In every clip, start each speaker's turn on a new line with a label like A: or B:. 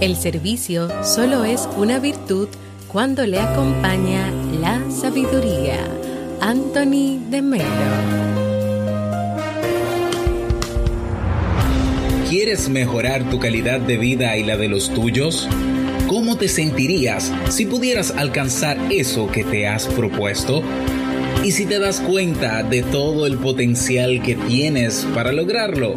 A: El servicio solo es una virtud cuando le acompaña la sabiduría. Anthony de Melo.
B: ¿Quieres mejorar tu calidad de vida y la de los tuyos? ¿Cómo te sentirías si pudieras alcanzar eso que te has propuesto? ¿Y si te das cuenta de todo el potencial que tienes para lograrlo?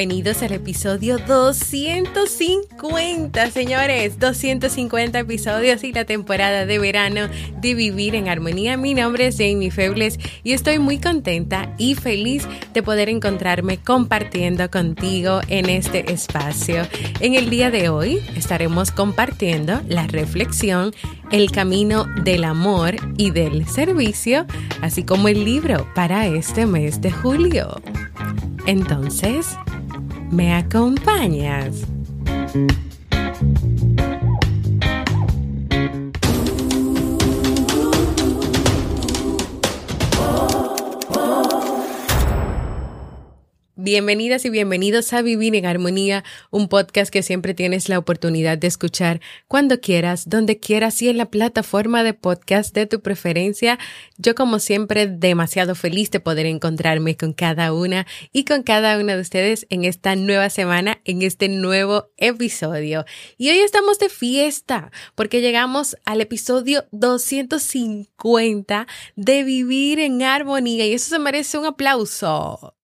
A: Bienvenidos al episodio 250, señores. 250 episodios y la temporada de verano de Vivir en Armonía. Mi nombre es Jamie Febles y estoy muy contenta y feliz de poder encontrarme compartiendo contigo en este espacio. En el día de hoy estaremos compartiendo la reflexión El camino del amor y del servicio, así como el libro para este mes de julio. Entonces, ¿me acompañas? Bienvenidas y bienvenidos a Vivir en Armonía, un podcast que siempre tienes la oportunidad de escuchar cuando quieras, donde quieras y en la plataforma de podcast de tu preferencia. Yo como siempre demasiado feliz de poder encontrarme con cada una y con cada una de ustedes en esta nueva semana, en este nuevo episodio. Y hoy estamos de fiesta porque llegamos al episodio 250 de Vivir en Armonía y eso se merece un aplauso.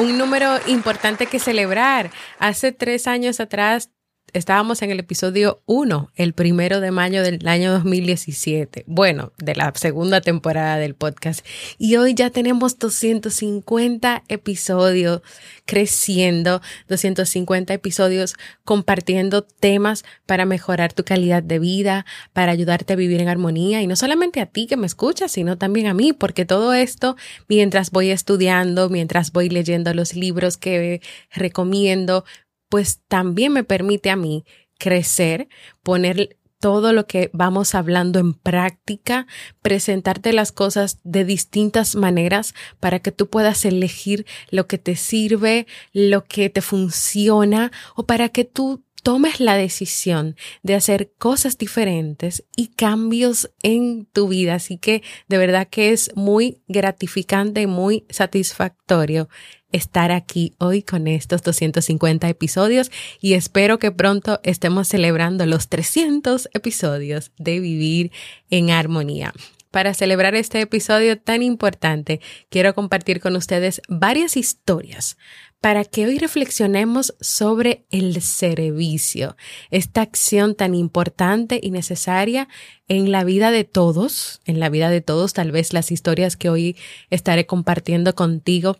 A: Un número importante que celebrar. Hace tres años atrás estábamos en el episodio 1, el primero de mayo del año 2017, bueno, de la segunda temporada del podcast. Y hoy ya tenemos 250 episodios creciendo, 250 episodios compartiendo temas para mejorar tu calidad de vida, para ayudarte a vivir en armonía. Y no solamente a ti que me escuchas, sino también a mí, porque todo esto, mientras voy estudiando, mientras voy leyendo los libros que recomiendo, pues también me permite a mí crecer, poner todo lo que vamos hablando en práctica, presentarte las cosas de distintas maneras para que tú puedas elegir lo que te sirve, lo que te funciona o para que tú tomes la decisión de hacer cosas diferentes y cambios en tu vida. Así que de verdad que es muy gratificante y muy satisfactorio estar aquí hoy con estos 250 episodios y espero que pronto estemos celebrando los 300 episodios de Vivir en Armonía. Para celebrar este episodio tan importante, quiero compartir con ustedes varias historias para que hoy reflexionemos sobre el servicio, esta acción tan importante y necesaria en la vida de todos, en la vida de todos, tal vez las historias que hoy estaré compartiendo contigo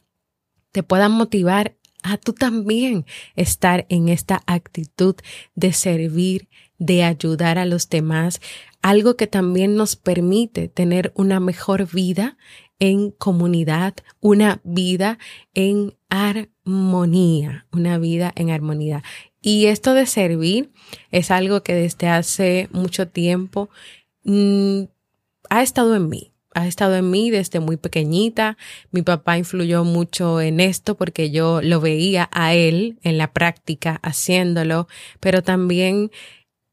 A: te puedan motivar a tú también estar en esta actitud de servir, de ayudar a los demás, algo que también nos permite tener una mejor vida en comunidad, una vida en armonía, una vida en armonía. Y esto de servir es algo que desde hace mucho tiempo mm, ha estado en mí ha estado en mí desde muy pequeñita. Mi papá influyó mucho en esto porque yo lo veía a él en la práctica haciéndolo, pero también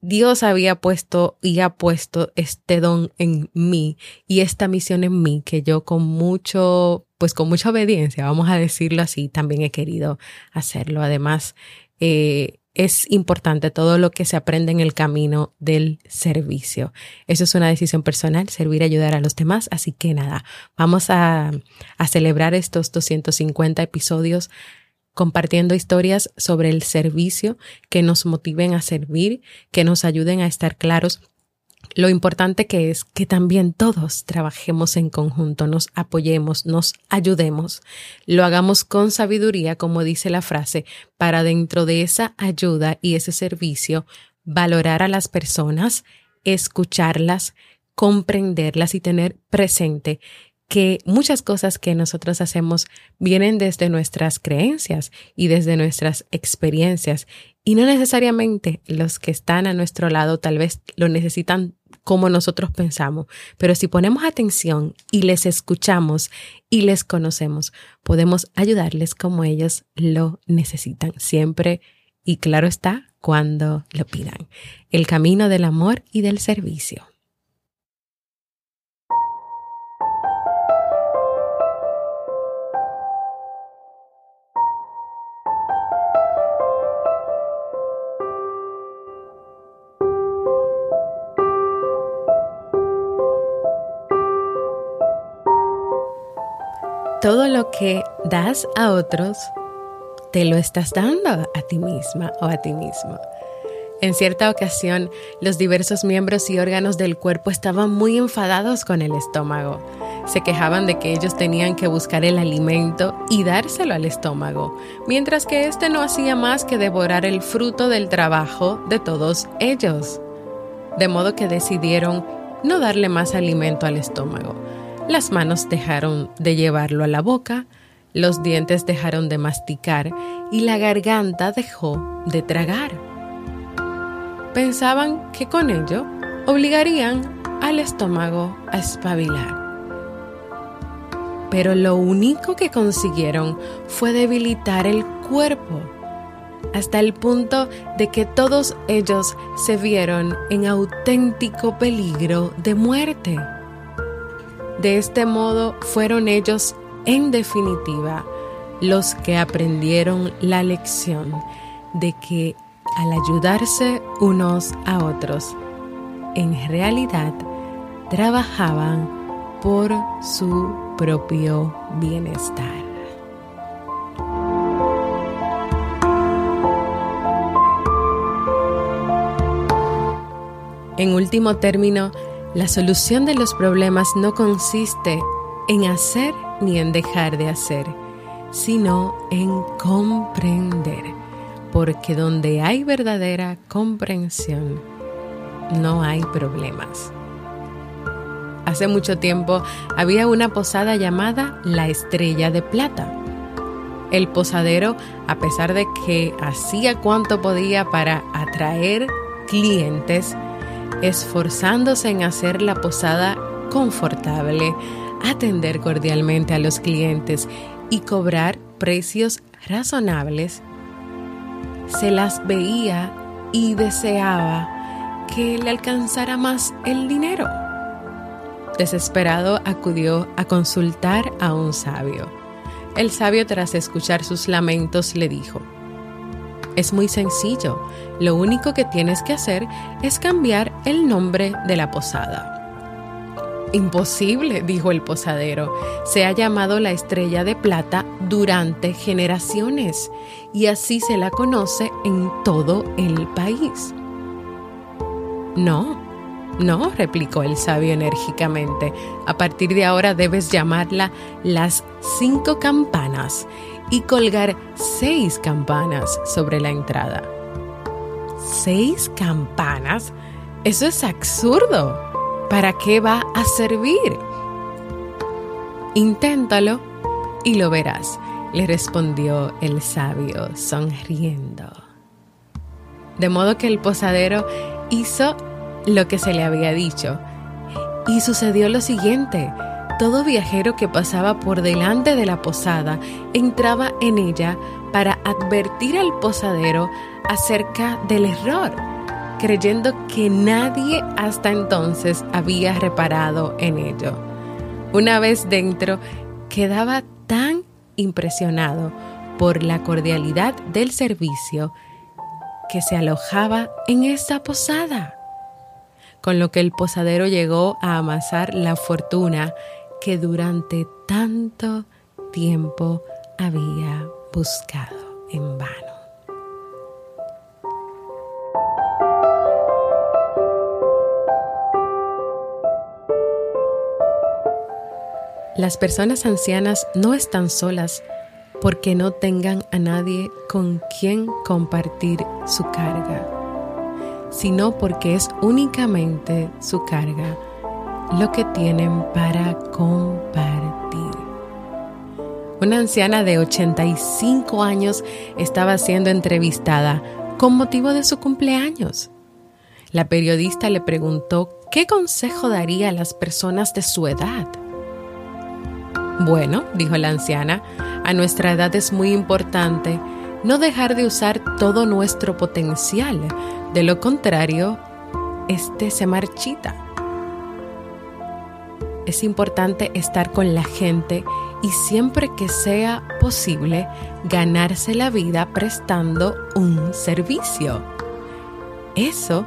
A: Dios había puesto y ha puesto este don en mí y esta misión en mí que yo con mucho, pues con mucha obediencia, vamos a decirlo así, también he querido hacerlo. Además, eh, es importante todo lo que se aprende en el camino del servicio. Eso es una decisión personal, servir y ayudar a los demás. Así que nada, vamos a, a celebrar estos 250 episodios compartiendo historias sobre el servicio que nos motiven a servir, que nos ayuden a estar claros. Lo importante que es que también todos trabajemos en conjunto, nos apoyemos, nos ayudemos, lo hagamos con sabiduría, como dice la frase, para dentro de esa ayuda y ese servicio valorar a las personas, escucharlas, comprenderlas y tener presente que muchas cosas que nosotros hacemos vienen desde nuestras creencias y desde nuestras experiencias y no necesariamente los que están a nuestro lado tal vez lo necesitan como nosotros pensamos, pero si ponemos atención y les escuchamos y les conocemos, podemos ayudarles como ellos lo necesitan siempre y claro está cuando lo pidan. El camino del amor y del servicio. Todo lo que das a otros, te lo estás dando a ti misma o a ti mismo. En cierta ocasión, los diversos miembros y órganos del cuerpo estaban muy enfadados con el estómago. Se quejaban de que ellos tenían que buscar el alimento y dárselo al estómago, mientras que éste no hacía más que devorar el fruto del trabajo de todos ellos. De modo que decidieron no darle más alimento al estómago, las manos dejaron de llevarlo a la boca, los dientes dejaron de masticar y la garganta dejó de tragar. Pensaban que con ello obligarían al estómago a espabilar. Pero lo único que consiguieron fue debilitar el cuerpo, hasta el punto de que todos ellos se vieron en auténtico peligro de muerte. De este modo fueron ellos, en definitiva, los que aprendieron la lección de que al ayudarse unos a otros, en realidad trabajaban por su propio bienestar. En último término, la solución de los problemas no consiste en hacer ni en dejar de hacer, sino en comprender, porque donde hay verdadera comprensión, no hay problemas. Hace mucho tiempo había una posada llamada La Estrella de Plata. El posadero, a pesar de que hacía cuanto podía para atraer clientes, esforzándose en hacer la posada confortable, atender cordialmente a los clientes y cobrar precios razonables, se las veía y deseaba que le alcanzara más el dinero. Desesperado acudió a consultar a un sabio. El sabio tras escuchar sus lamentos le dijo, es muy sencillo. Lo único que tienes que hacer es cambiar el nombre de la posada. Imposible, dijo el posadero. Se ha llamado la estrella de plata durante generaciones y así se la conoce en todo el país. No, no, replicó el sabio enérgicamente. A partir de ahora debes llamarla las cinco campanas y colgar seis campanas sobre la entrada. ¿Seis campanas? Eso es absurdo. ¿Para qué va a servir? Inténtalo y lo verás, le respondió el sabio sonriendo. De modo que el posadero hizo lo que se le había dicho. Y sucedió lo siguiente. Todo viajero que pasaba por delante de la posada entraba en ella para advertir al posadero acerca del error. Creyendo que nadie hasta entonces había reparado en ello. Una vez dentro, quedaba tan impresionado por la cordialidad del servicio que se alojaba en esa posada, con lo que el posadero llegó a amasar la fortuna que durante tanto tiempo había buscado en vano. Las personas ancianas no están solas porque no tengan a nadie con quien compartir su carga, sino porque es únicamente su carga lo que tienen para compartir. Una anciana de 85 años estaba siendo entrevistada con motivo de su cumpleaños. La periodista le preguntó qué consejo daría a las personas de su edad. Bueno, dijo la anciana, a nuestra edad es muy importante no dejar de usar todo nuestro potencial. De lo contrario, este se marchita. Es importante estar con la gente y siempre que sea posible ganarse la vida prestando un servicio. Eso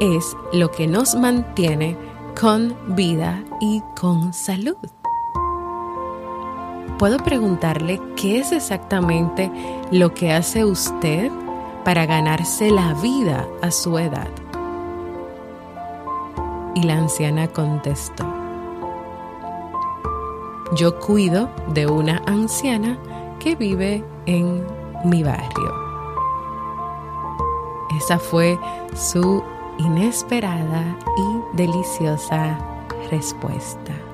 A: es lo que nos mantiene con vida y con salud. ¿Puedo preguntarle qué es exactamente lo que hace usted para ganarse la vida a su edad? Y la anciana contestó, yo cuido de una anciana que vive en mi barrio. Esa fue su inesperada y deliciosa respuesta.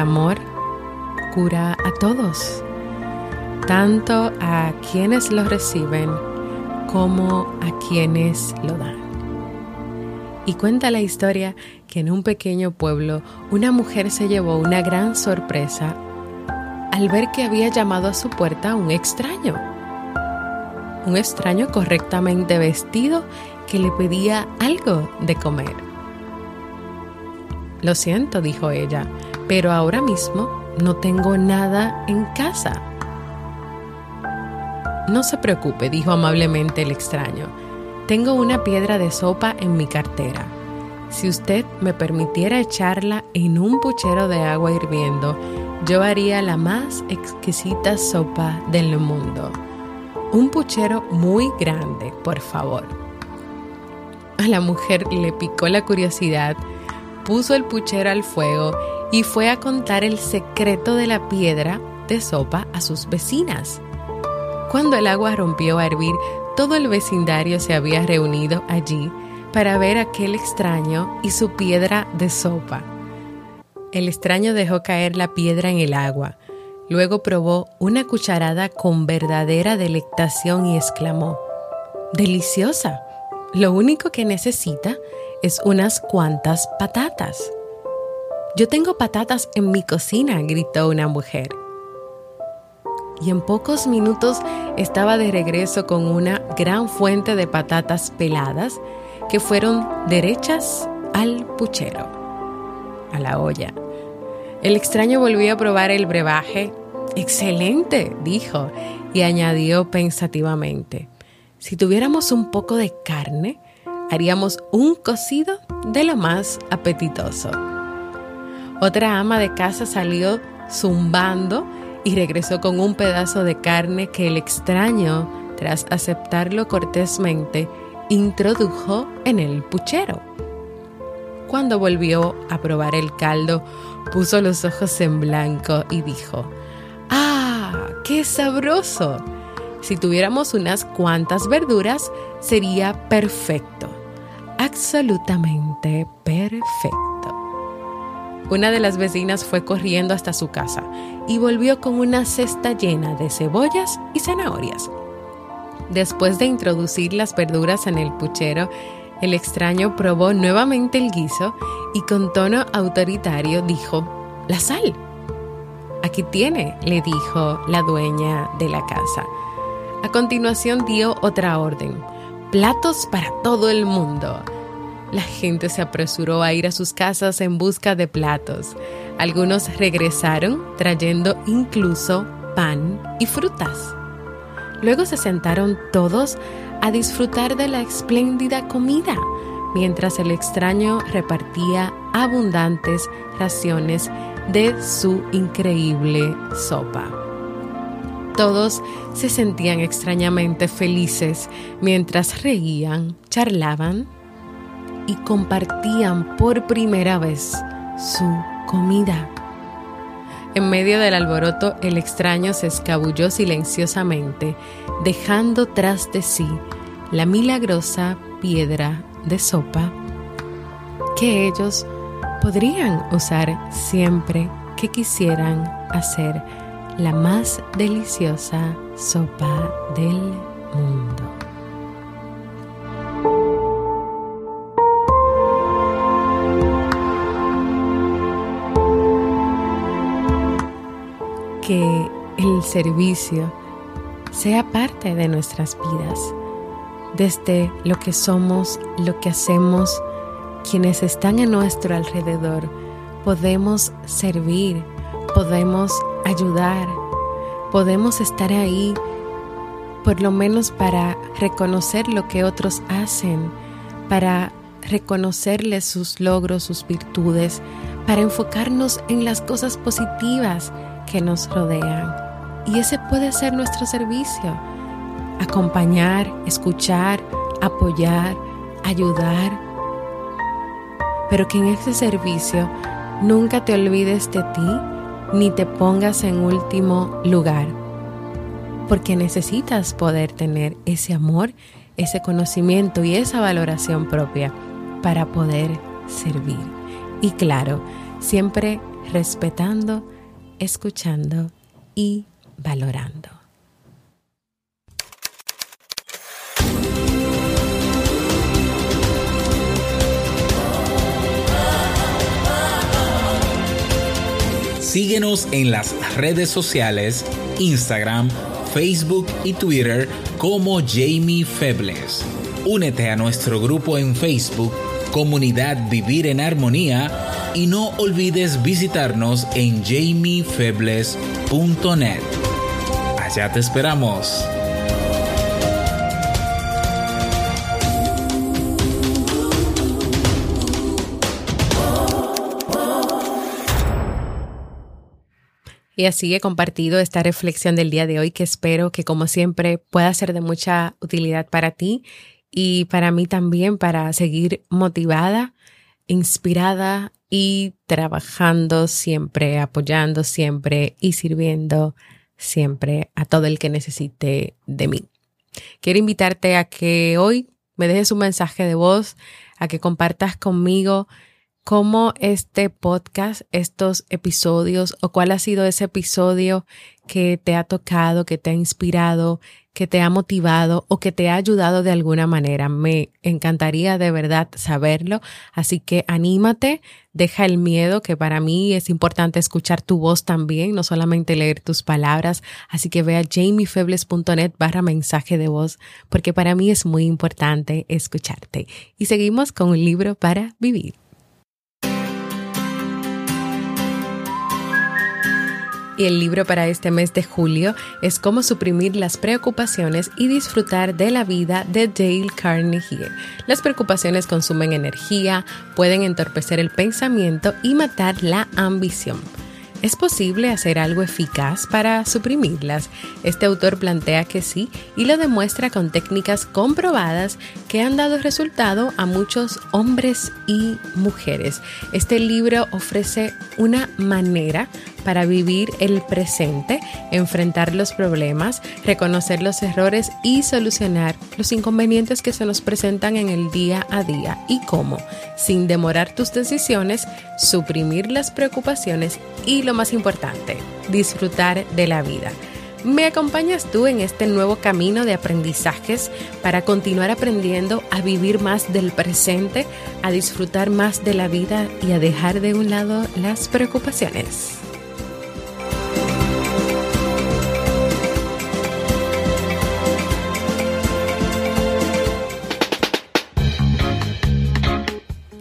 A: Amor cura a todos, tanto a quienes lo reciben como a quienes lo dan. Y cuenta la historia que en un pequeño pueblo una mujer se llevó una gran sorpresa al ver que había llamado a su puerta un extraño. Un extraño correctamente vestido que le pedía algo de comer. Lo siento, dijo ella, pero ahora mismo no tengo nada en casa. No se preocupe, dijo amablemente el extraño. Tengo una piedra de sopa en mi cartera. Si usted me permitiera echarla en un puchero de agua hirviendo, yo haría la más exquisita sopa del mundo. Un puchero muy grande, por favor. A la mujer le picó la curiosidad, puso el puchero al fuego y fue a contar el secreto de la piedra de sopa a sus vecinas. Cuando el agua rompió a hervir, todo el vecindario se había reunido allí para ver aquel extraño y su piedra de sopa. El extraño dejó caer la piedra en el agua, luego probó una cucharada con verdadera delectación y exclamó, ¡Deliciosa! Lo único que necesita es unas cuantas patatas. Yo tengo patatas en mi cocina, gritó una mujer. Y en pocos minutos estaba de regreso con una gran fuente de patatas peladas que fueron derechas al puchero, a la olla. El extraño volvió a probar el brebaje. Excelente, dijo, y añadió pensativamente, si tuviéramos un poco de carne, haríamos un cocido de lo más apetitoso. Otra ama de casa salió zumbando y regresó con un pedazo de carne que el extraño, tras aceptarlo cortésmente, introdujo en el puchero. Cuando volvió a probar el caldo, puso los ojos en blanco y dijo, ¡Ah, qué sabroso! Si tuviéramos unas cuantas verduras, sería perfecto, absolutamente perfecto. Una de las vecinas fue corriendo hasta su casa y volvió con una cesta llena de cebollas y zanahorias. Después de introducir las verduras en el puchero, El extraño probó nuevamente el guiso y con tono autoritario dijo, La sal. Aquí tiene, le dijo la dueña de la casa. A continuación dio otra orden, platos para todo el mundo. La gente se apresuró a ir a sus casas en busca de platos. Algunos regresaron trayendo incluso pan y frutas. Luego se sentaron todos a disfrutar de la espléndida comida, mientras el extraño repartía abundantes raciones de su increíble sopa. Todos se sentían extrañamente felices mientras reían, charlaban y compartían por primera vez su comida. En medio del alboroto, el extraño se escabulló silenciosamente, dejando tras de sí la milagrosa piedra de sopa que ellos podrían usar siempre que quisieran hacer la más deliciosa sopa del mundo. Que el servicio sea parte de nuestras vidas, desde lo que somos, lo que hacemos, quienes están a nuestro alrededor, podemos servir, podemos ayudar, podemos estar ahí por lo menos para reconocer lo que otros hacen, para reconocerles sus logros, sus virtudes, para enfocarnos en las cosas positivas que nos rodean. Y ese puede ser nuestro servicio. Acompañar, escuchar, apoyar, ayudar. Pero que en ese servicio nunca te olvides de ti ni te pongas en último lugar. Porque necesitas poder tener ese amor, ese conocimiento y esa valoración propia para poder servir. Y claro, siempre respetando escuchando y valorando.
B: Síguenos en las redes sociales, Instagram, Facebook y Twitter como Jamie Febles. Únete a nuestro grupo en Facebook, Comunidad Vivir en Armonía y no olvides visitarnos en jamiefebles.net. Allá te esperamos.
A: Y así he compartido esta reflexión del día de hoy que espero que como siempre pueda ser de mucha utilidad para ti y para mí también para seguir motivada, inspirada y trabajando siempre, apoyando siempre y sirviendo siempre a todo el que necesite de mí. Quiero invitarte a que hoy me dejes un mensaje de voz, a que compartas conmigo cómo este podcast, estos episodios o cuál ha sido ese episodio que te ha tocado, que te ha inspirado, que te ha motivado o que te ha ayudado de alguna manera. Me encantaría de verdad saberlo. Así que anímate, deja el miedo, que para mí es importante escuchar tu voz también, no solamente leer tus palabras. Así que ve a jamiefebles.net barra mensaje de voz, porque para mí es muy importante escucharte. Y seguimos con un libro para vivir. Y el libro para este mes de julio es Cómo suprimir las preocupaciones y disfrutar de la vida de Dale Carnegie. Las preocupaciones consumen energía, pueden entorpecer el pensamiento y matar la ambición. ¿Es posible hacer algo eficaz para suprimirlas? Este autor plantea que sí y lo demuestra con técnicas comprobadas que han dado resultado a muchos hombres y mujeres. Este libro ofrece una manera para vivir el presente, enfrentar los problemas, reconocer los errores y solucionar los inconvenientes que se nos presentan en el día a día. ¿Y cómo? Sin demorar tus decisiones, suprimir las preocupaciones y lo más importante, disfrutar de la vida. ¿Me acompañas tú en este nuevo camino de aprendizajes para continuar aprendiendo a vivir más del presente, a disfrutar más de la vida y a dejar de un lado las preocupaciones?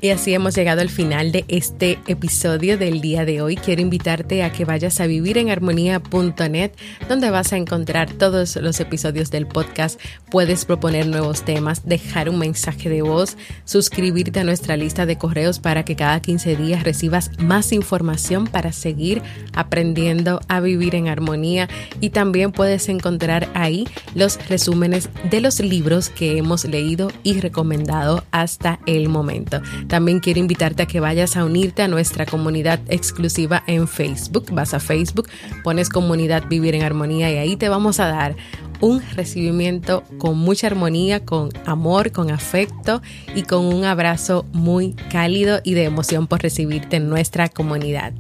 A: Y así hemos llegado al final de este episodio del día de hoy. Quiero invitarte a que vayas a vivirenarmonía.net, donde vas a encontrar todos los episodios del podcast. Puedes proponer nuevos temas, dejar un mensaje de voz, suscribirte a nuestra lista de correos para que cada 15 días recibas más información para seguir aprendiendo a vivir en armonía. Y también puedes encontrar ahí los resúmenes de los libros que hemos leído y recomendado hasta el momento. También quiero invitarte a que vayas a unirte a nuestra comunidad exclusiva en Facebook. Vas a Facebook, pones comunidad Vivir en Armonía y ahí te vamos a dar un recibimiento con mucha armonía, con amor, con afecto y con un abrazo muy cálido y de emoción por recibirte en nuestra comunidad.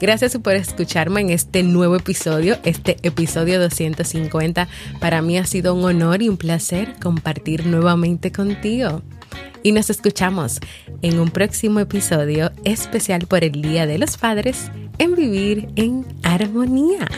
A: Gracias por escucharme en este nuevo episodio, este episodio 250. Para mí ha sido un honor y un placer compartir nuevamente contigo y nos escuchamos en un próximo episodio especial por el Día de los Padres en Vivir en Armonía.